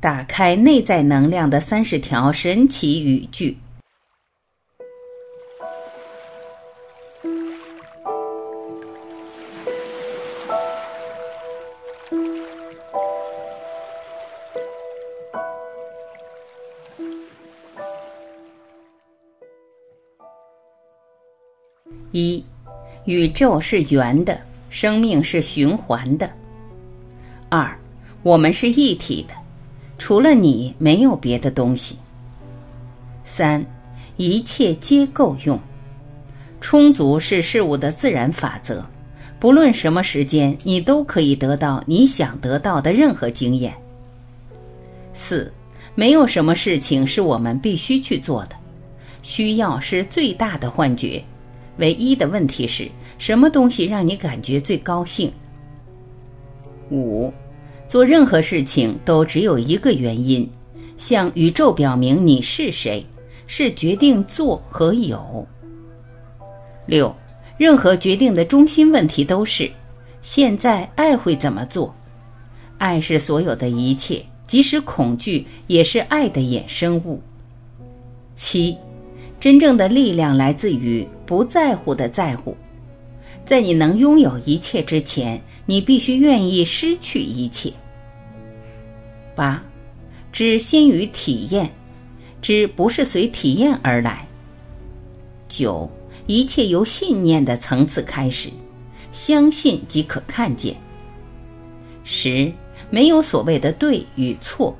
打开内在能量的三十条神奇语句。一，宇宙是圆的，生命是循环的。二，我们是一体的。除了你，没有别的东西。三，一切皆够用，充足是事物的自然法则。不论什么时间，你都可以得到你想得到的任何经验。四，没有什么事情是我们必须去做的，需要是最大的幻觉。唯一的问题是什么东西让你感觉最高兴？五。做任何事情都只有一个原因，向宇宙表明你是谁，是决定做和有。六，任何决定的中心问题都是：现在爱会怎么做？爱是所有的一切，即使恐惧也是爱的衍生物。七，真正的力量来自于不在乎的在乎，在你能拥有一切之前。你必须愿意失去一切。八，知心于体验，知不是随体验而来。九，一切由信念的层次开始，相信即可看见。十，没有所谓的对与错，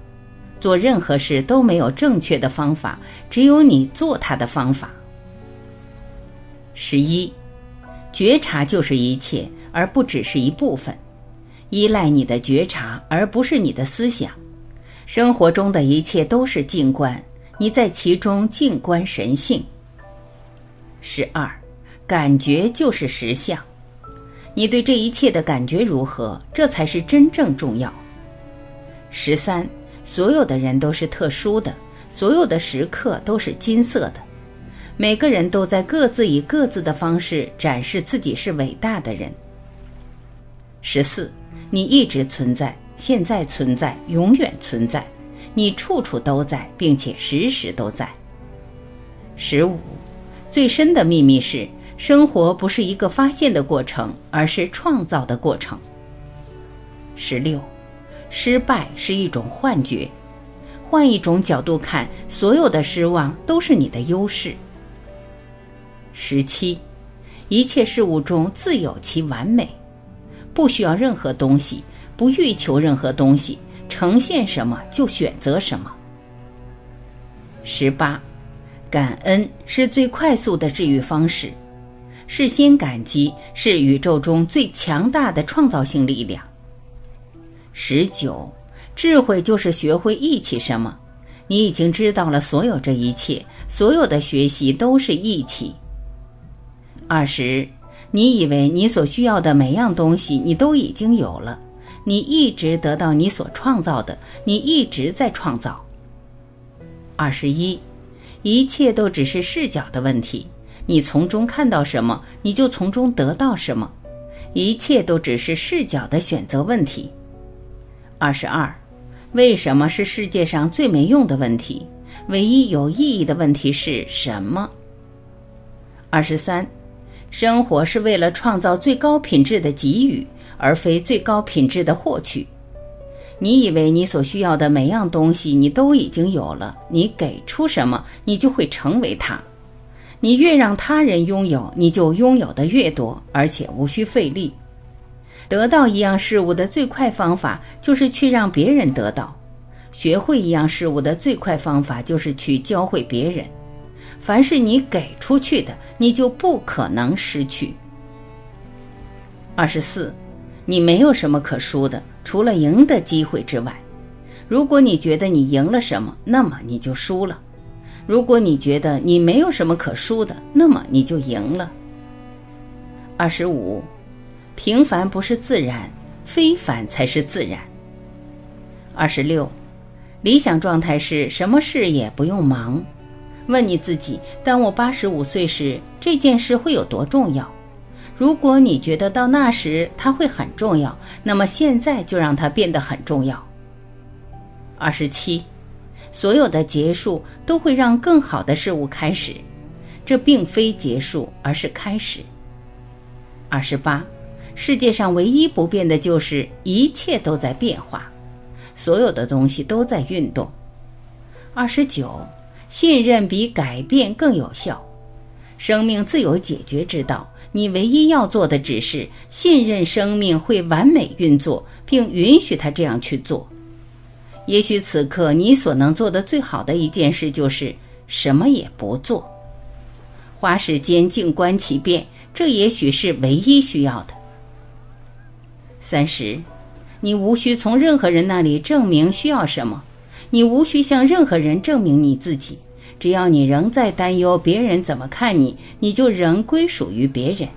做任何事都没有正确的方法，只有你做它的方法。十一，觉察就是一切。而不只是一部分，依赖你的觉察，而不是你的思想。生活中的一切都是静观，你在其中静观神性。十二，感觉就是实相，你对这一切的感觉如何，这才是真正重要。十三，所有的人都是特殊的，所有的时刻都是金色的，每个人都在各自以各自的方式展示自己是伟大的人。十四，你一直存在，现在存在，永远存在，你处处都在，并且时时都在。十五，最深的秘密是，生活不是一个发现的过程，而是创造的过程。十六，失败是一种幻觉，换一种角度看，所有的失望都是你的优势。十七，一切事物中自有其完美。不需要任何东西，不欲求任何东西，呈现什么就选择什么。十八，感恩是最快速的治愈方式，事先感激是宇宙中最强大的创造性力量。十九，智慧就是学会忆起什么，你已经知道了所有这一切，所有的学习都是忆起。二十。你以为你所需要的每样东西你都已经有了，你一直得到你所创造的，你一直在创造。二十一，一切都只是视角的问题，你从中看到什么，你就从中得到什么，一切都只是视角的选择问题。二十二，为什么是世界上最没用的问题？唯一有意义的问题是什么？二十三。生活是为了创造最高品质的给予，而非最高品质的获取。你以为你所需要的每样东西你都已经有了，你给出什么，你就会成为它。你越让他人拥有，你就拥有的越多，而且无需费力。得到一样事物的最快方法就是去让别人得到，学会一样事物的最快方法就是去教会别人。凡是你给出去的，你就不可能失去。二十四，你没有什么可输的，除了赢的机会之外。如果你觉得你赢了什么，那么你就输了；如果你觉得你没有什么可输的，那么你就赢了。二十五，平凡不是自然，非凡才是自然。二十六，理想状态是什么事也不用忙。问你自己：当我八十五岁时，这件事会有多重要？如果你觉得到那时它会很重要，那么现在就让它变得很重要。二十七，所有的结束都会让更好的事物开始，这并非结束，而是开始。二十八，世界上唯一不变的就是一切都在变化，所有的东西都在运动。二十九，信任比改变更有效，生命自有解决之道。你唯一要做的只是信任生命会完美运作，并允许它这样去做。也许此刻你所能做的最好的一件事就是什么也不做，花时间静观其变，这也许是唯一需要的。三十，你无需从任何人那里证明需要什么，你无需向任何人证明你自己。只要你仍在担忧别人怎么看你，你就仍归属于别人。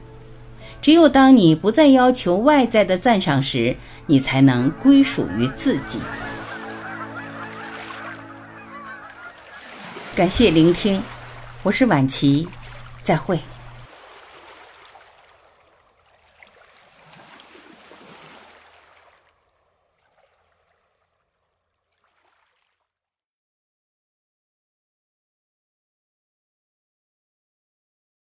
只有当你不再要求外在的赞赏时，你才能归属于自己。感谢聆听，我是晚琪，再会。